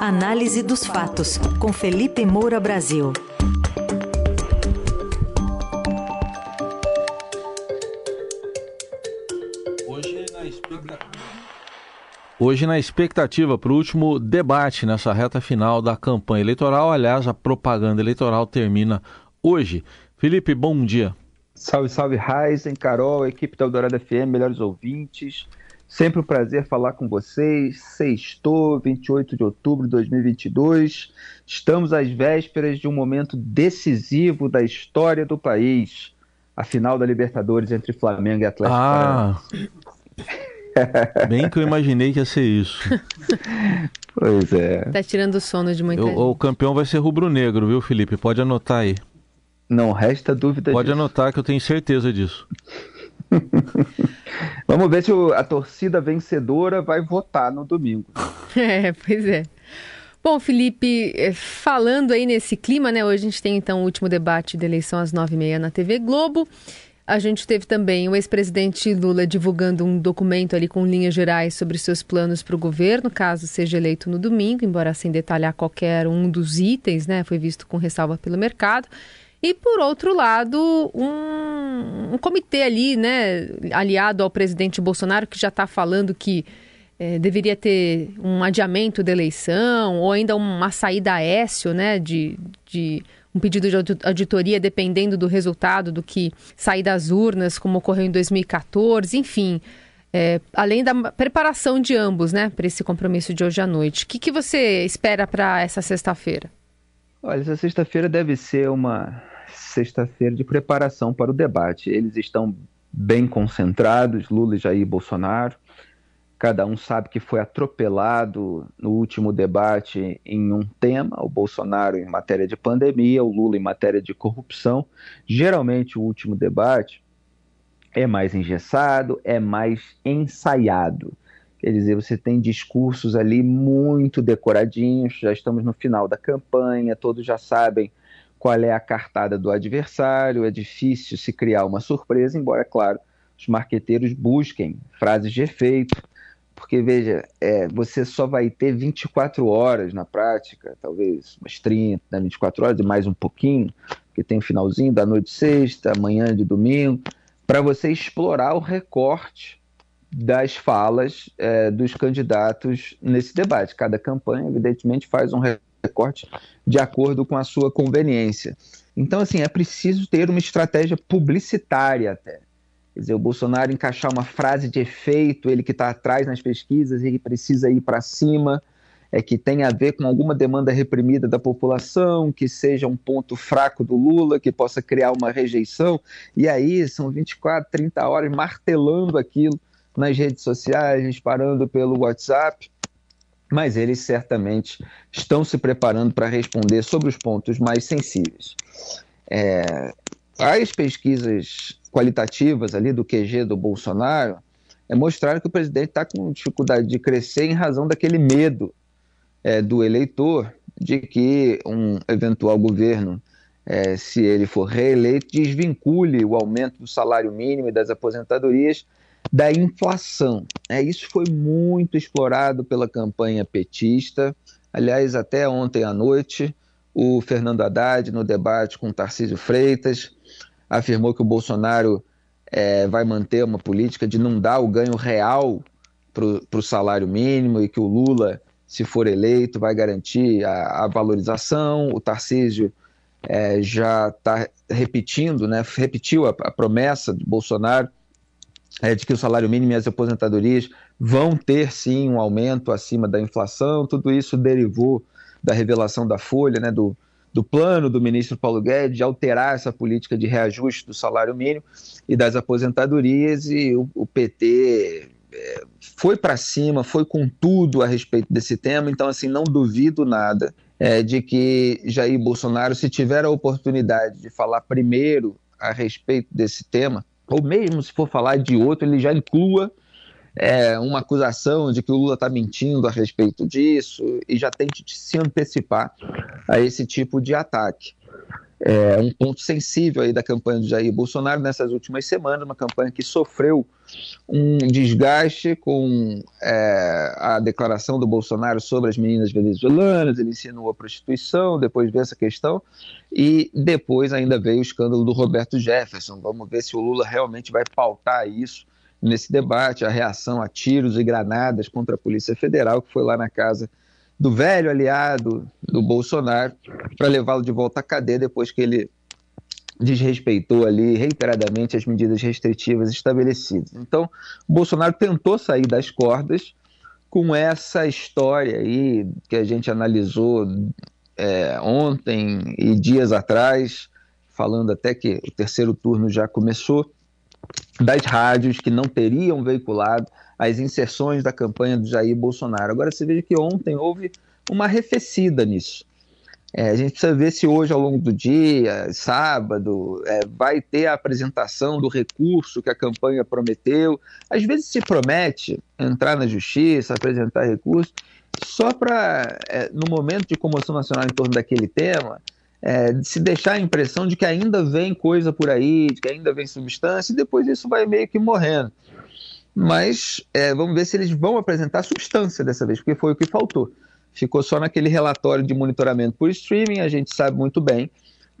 Análise dos fatos, com Felipe Moura Brasil. Hoje, na expectativa para o último debate nessa reta final da campanha eleitoral, aliás, a propaganda eleitoral termina hoje. Felipe, bom dia. Salve, salve, Ryzen, Carol, equipe da Eldorado FM, melhores ouvintes. Sempre um prazer falar com vocês. Sextou, 28 de outubro de 2022. Estamos às vésperas de um momento decisivo da história do país. A final da Libertadores entre Flamengo e Atlético Ah, bem que eu imaginei que ia ser isso. Pois é. Tá tirando o sono de muita Eu- gente. o campeão vai ser rubro-negro, viu, Felipe? Pode anotar aí. Não resta dúvida Pode disso. anotar que eu tenho certeza disso. Vamos ver se a torcida vencedora vai votar no domingo. É, pois é. Bom, Felipe, eh, falando aí nesse clima, né? Hoje a gente tem então o último debate da eleição às nove e meia na TV Globo. A gente teve também o ex-presidente Lula divulgando um documento ali com linhas gerais sobre seus planos para o governo, caso seja eleito no domingo, embora sem detalhar qualquer um dos itens, né? Foi visto com ressalva pelo mercado. E, por outro lado, um, um comitê ali, né, aliado ao presidente Bolsonaro, que já está falando que eh, deveria ter um adiamento da eleição, ou ainda uma saída aécio, né, de, de um pedido de audi- auditoria, dependendo do resultado do que sair das urnas, como ocorreu em 2014, enfim. eh, além da preparação de ambos, né, para esse compromisso de hoje à noite. O que, que você espera para essa sexta-feira? Olha, essa sexta-feira deve ser uma sexta-feira de preparação para o debate. Eles estão bem concentrados, Lula, Jair e Bolsonaro. Cada um sabe que foi atropelado no último debate em um tema, o Bolsonaro em matéria de pandemia, o Lula em matéria de corrupção. Geralmente o último debate é mais engessado, é mais ensaiado. Quer dizer, você tem discursos ali muito decoradinhos, já estamos no final da campanha, todos já sabem qual é a cartada do adversário, é difícil se criar uma surpresa, embora, claro, os marqueteiros busquem frases de efeito, porque, veja, é, você só vai ter 24 horas na prática, talvez umas 30, né, 24 horas e mais um pouquinho, porque tem o finalzinho da noite sexta, amanhã de domingo, para você explorar o recorte das falas é, dos candidatos nesse debate. Cada campanha, evidentemente, faz um recorte de acordo com a sua conveniência. Então, assim, é preciso ter uma estratégia publicitária até. Quer dizer, o Bolsonaro encaixar uma frase de efeito, ele que está atrás nas pesquisas, ele precisa ir para cima, é que tem a ver com alguma demanda reprimida da população, que seja um ponto fraco do Lula, que possa criar uma rejeição. E aí são 24, 30 horas martelando aquilo nas redes sociais, disparando pelo WhatsApp, mas eles certamente estão se preparando para responder sobre os pontos mais sensíveis. É, as pesquisas qualitativas ali do QG do Bolsonaro é, mostraram que o presidente está com dificuldade de crescer em razão daquele medo é, do eleitor de que um eventual governo, é, se ele for reeleito, desvincule o aumento do salário mínimo e das aposentadorias da inflação. É, isso foi muito explorado pela campanha petista. Aliás, até ontem à noite, o Fernando Haddad, no debate com Tarcísio Freitas, afirmou que o Bolsonaro é, vai manter uma política de não dar o ganho real para o salário mínimo e que o Lula, se for eleito, vai garantir a, a valorização. O Tarcísio é, já está repetindo, né, repetiu a, a promessa do Bolsonaro é, de que o salário mínimo e as aposentadorias vão ter sim um aumento acima da inflação. Tudo isso derivou da revelação da Folha, né, do, do plano do ministro Paulo Guedes de alterar essa política de reajuste do salário mínimo e das aposentadorias, e o, o PT é, foi para cima, foi com tudo a respeito desse tema. Então, assim, não duvido nada é, de que Jair Bolsonaro, se tiver a oportunidade de falar primeiro a respeito desse tema, ou mesmo se for falar de outro, ele já inclua é, uma acusação de que o Lula está mentindo a respeito disso e já tente se antecipar a esse tipo de ataque. É, um ponto sensível aí da campanha do Jair Bolsonaro nessas últimas semanas, uma campanha que sofreu um desgaste com é, a declaração do Bolsonaro sobre as meninas venezuelanas, ele insinuou a prostituição, depois veio essa questão, e depois ainda veio o escândalo do Roberto Jefferson. Vamos ver se o Lula realmente vai pautar isso nesse debate, a reação a tiros e granadas contra a Polícia Federal, que foi lá na casa do velho aliado do Bolsonaro para levá-lo de volta à cadeia depois que ele desrespeitou ali reiteradamente as medidas restritivas estabelecidas. Então, Bolsonaro tentou sair das cordas com essa história aí que a gente analisou é, ontem e dias atrás, falando até que o terceiro turno já começou, das rádios que não teriam veiculado as inserções da campanha do Jair Bolsonaro. Agora você veja que ontem houve uma arrefecida nisso. É, a gente precisa ver se hoje, ao longo do dia, sábado, é, vai ter a apresentação do recurso que a campanha prometeu. Às vezes se promete entrar na justiça, apresentar recurso, só para, é, no momento de comoção nacional em torno daquele tema, é, se deixar a impressão de que ainda vem coisa por aí, de que ainda vem substância, e depois isso vai meio que morrendo. Mas é, vamos ver se eles vão apresentar substância dessa vez, porque foi o que faltou ficou só naquele relatório de monitoramento por streaming. A gente sabe muito bem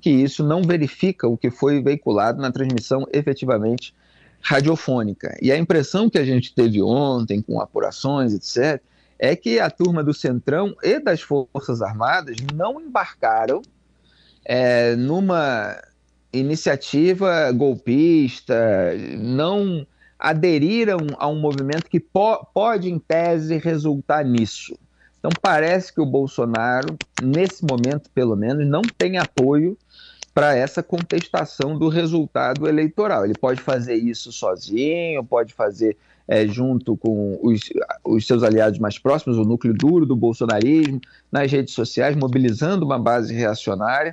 que isso não verifica o que foi veiculado na transmissão efetivamente radiofônica. E a impressão que a gente teve ontem, com apurações, etc., é que a turma do Centrão e das Forças Armadas não embarcaram é, numa iniciativa golpista, não aderiram a um movimento que po pode, em tese, resultar nisso. Então parece que o Bolsonaro, nesse momento pelo menos, não tem apoio para essa contestação do resultado eleitoral. Ele pode fazer isso sozinho, pode fazer é, junto com os, os, seus aliados mais próximos, o núcleo duro do bolsonarismo, nas redes sociais, mobilizando uma base reacionária,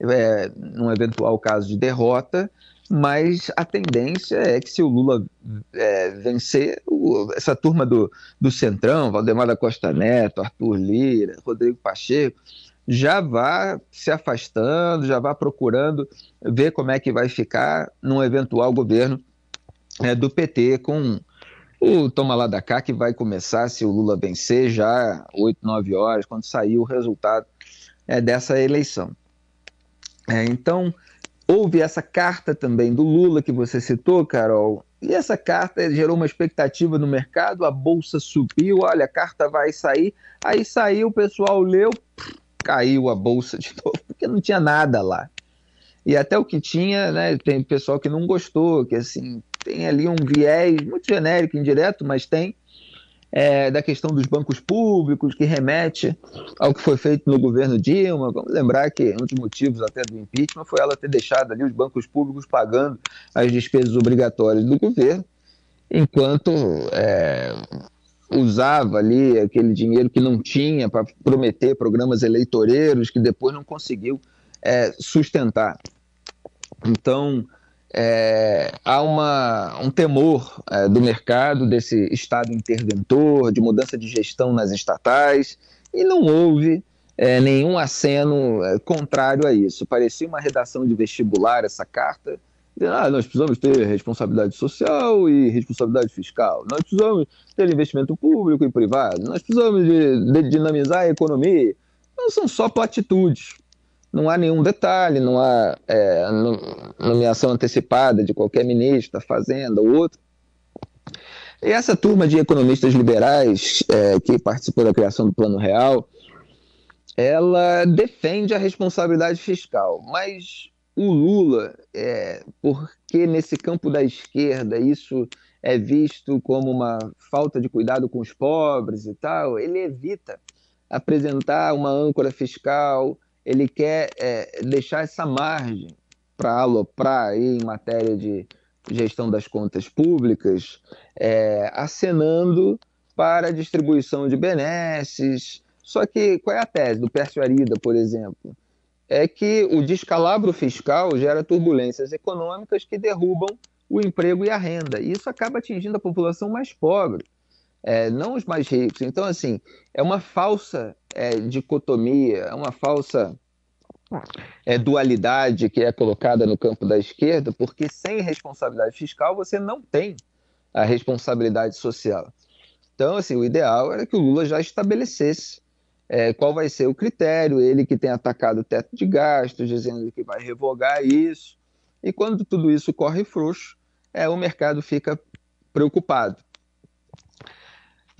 é, num eventual caso de derrota, mas a tendência é que se o Lula é, vencer, o, essa turma do, do Centrão, Valdemar da Costa Neto, Arthur Lira, Rodrigo Pacheco, já vá se afastando, já vá procurando ver como é que vai ficar num eventual governo é, do PT com o toma lá da cá que vai começar se o Lula vencer já 8, 9 horas, quando sair o resultado é, dessa eleição. É, então, Houve essa carta também do Lula que você citou, Carol, e essa carta gerou uma expectativa no mercado, a bolsa subiu, olha, a carta vai sair. Aí saiu, o pessoal leu, caiu a bolsa de novo, porque não tinha nada lá. E até o que tinha, né, tem pessoal que não gostou, que assim, tem ali um viés muito genérico, indireto, mas tem, é, da questão dos bancos públicos, que remete ao que foi feito no governo Dilma. Vamos lembrar que um dos motivos até do impeachment foi ela ter deixado ali os bancos públicos pagando as despesas obrigatórias do governo, enquanto é, usava ali aquele dinheiro que não tinha para prometer programas eleitoreiros que depois não conseguiu é, sustentar. Então, é, há uma, um temor é, do mercado, desse Estado interventor, de mudança de gestão nas estatais, e não houve é, nenhum aceno é, contrário a isso. Parecia uma redação de vestibular essa carta. Ah, nós precisamos ter responsabilidade social e responsabilidade fiscal. Nós precisamos ter investimento público e privado. Nós precisamos de, de dinamizar a economia. Não são só platitudes não há nenhum detalhe, não há é, nomeação antecipada de qualquer ministro da Fazenda ou outro. E essa turma de economistas liberais é, que participou da criação do Plano Real, ela defende a responsabilidade fiscal, mas o Lula, é, porque nesse campo da esquerda isso é visto como uma falta de cuidado com os pobres e tal, ele evita apresentar uma âncora fiscal, ele quer é, deixar essa margem para aloprar aí em matéria de gestão das contas públicas, é, acenando para a distribuição de benesses. Só que qual é a tese do Pércio Arida, por exemplo? É que o descalabro fiscal gera turbulências econômicas que derrubam o emprego e a renda. E isso acaba atingindo a população mais pobre é, não os mais ricos. Então, assim, é uma falsa é, dicotomia, é uma falsa é, dualidade que é colocada no campo da esquerda, porque sem responsabilidade fiscal você não tem a responsabilidade social. Então, assim, o ideal era que o Lula já estabelecesse é, qual vai ser o critério, ele que tem atacado o teto de gastos, dizendo que vai revogar isso, e quando tudo isso corre frouxo, é, o mercado fica preocupado.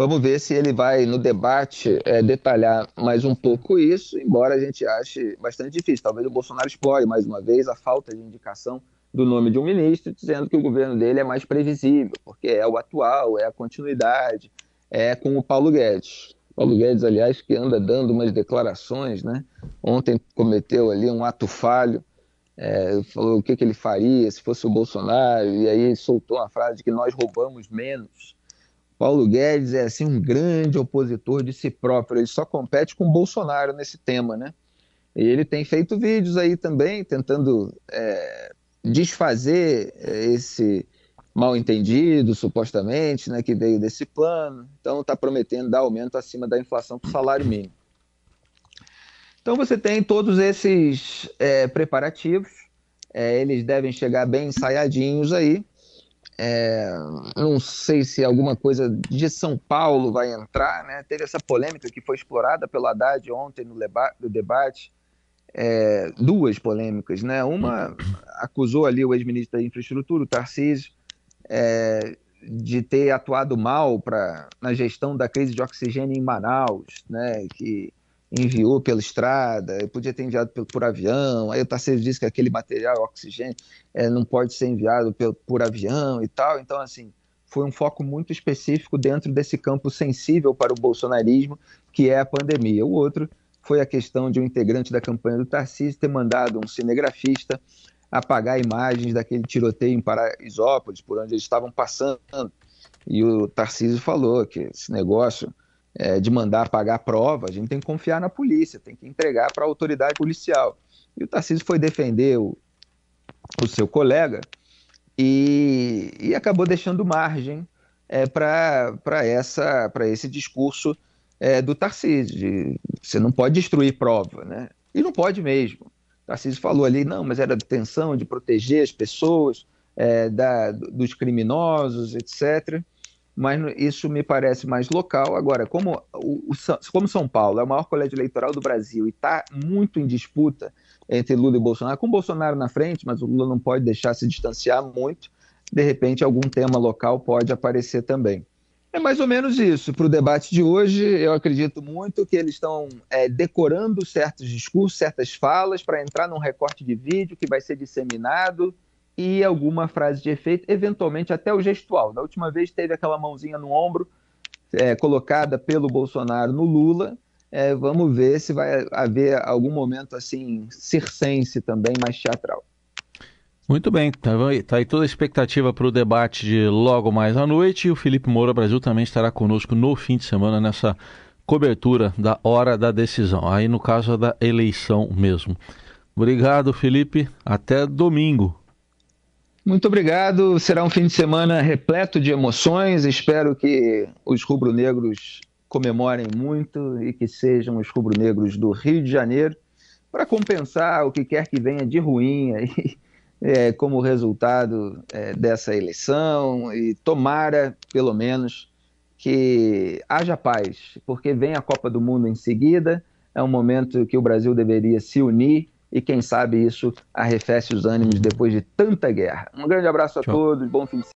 Vamos ver se ele vai, no debate, é, detalhar mais um pouco isso, embora a gente ache bastante difícil. Talvez o Bolsonaro explore mais uma vez a falta de indicação do nome de um ministro, dizendo que o governo dele é mais previsível, porque é o atual, é a continuidade, é com o Paulo Guedes. Paulo Guedes, aliás, que anda dando umas declarações, né? Ontem cometeu ali um ato falho, é, falou o que, que ele faria se fosse o Bolsonaro, e aí soltou uma frase de que nós roubamos menos. Paulo Guedes é assim um grande opositor de si próprio, ele só compete com Bolsonaro nesse tema, né? E ele tem feito vídeos aí também tentando é, desfazer é, esse mal entendido, supostamente, né, que veio desse plano. Então está prometendo dar aumento acima da inflação para o salário mínimo. Então você tem todos esses é, preparativos, é, eles devem chegar bem ensaiadinhos aí. É, não sei se alguma coisa de São Paulo vai entrar, né? Teve essa polêmica que foi explorada pelo Haddad ontem no, no debate, é, duas polêmicas, né? Uma acusou ali o ex-ministro da Infraestrutura, o Tarcísio, é, de ter atuado mal pra, na gestão da crise de oxigênio em Manaus, né? Que enviou pela estrada, podia ter enviado por, por avião, aí o Tarcísio disse que aquele material, oxigênio, é, não pode ser enviado por, por avião e tal, então assim, foi um foco muito específico dentro desse campo sensível para o bolsonarismo, que é a pandemia. O outro foi a questão de um integrante da campanha do Tarcísio ter mandado um cinegrafista apagar imagens daquele tiroteio em Paraisópolis, por onde eles estavam passando. E o Tarcísio falou que esse negócio é, de mandar pagar a prova, a gente tem que confiar na polícia, tem que entregar para a autoridade policial. E o Tarcísio foi defender o, o seu colega e, e acabou deixando margem é, para esse discurso é, do Tarcísio. De, você não pode destruir prova, né? E não pode mesmo. Tarcísio falou ali, não, mas era intenção de proteger as pessoas é, da, dos criminosos, etc mas isso me parece mais local. Agora, como, o, como São Paulo é o maior colégio eleitoral do Brasil e está muito em disputa entre Lula e Bolsonaro, com Bolsonaro na frente, mas o Lula não pode deixar se distanciar muito, de repente algum tema local pode aparecer também. É mais ou menos isso. Para o debate de hoje, eu acredito muito que eles estão é, decorando certos discursos, certas falas, para entrar num recorte de vídeo que vai ser disseminado e alguma frase de efeito, eventualmente até o gestual. Da última vez teve aquela mãozinha no ombro é, colocada pelo Bolsonaro no Lula. É, vamos ver se vai haver algum momento assim circense também, mais teatral. Muito bem, tá, tá aí toda a expectativa para o debate de logo mais à noite e o Felipe Moura Brasil também estará conosco no fim de semana nessa cobertura da hora da decisão, aí no caso da eleição mesmo. Obrigado, Felipe. Até domingo. Muito obrigado. Será um fim de semana repleto de emoções. Espero que os rubro-negros comemorem muito e que sejam os rubro-negros do Rio de Janeiro para compensar o que quer que venha de ruim aí, é, como resultado é, dessa eleição e tomara, pelo menos, que haja paz, porque vem a Copa do Mundo em seguida, é um momento que o Brasil deveria se unir e quem sabe isso arrefece os ânimos depois de tanta guerra. Um grande abraço a Tchau. todos, bom fim de semana.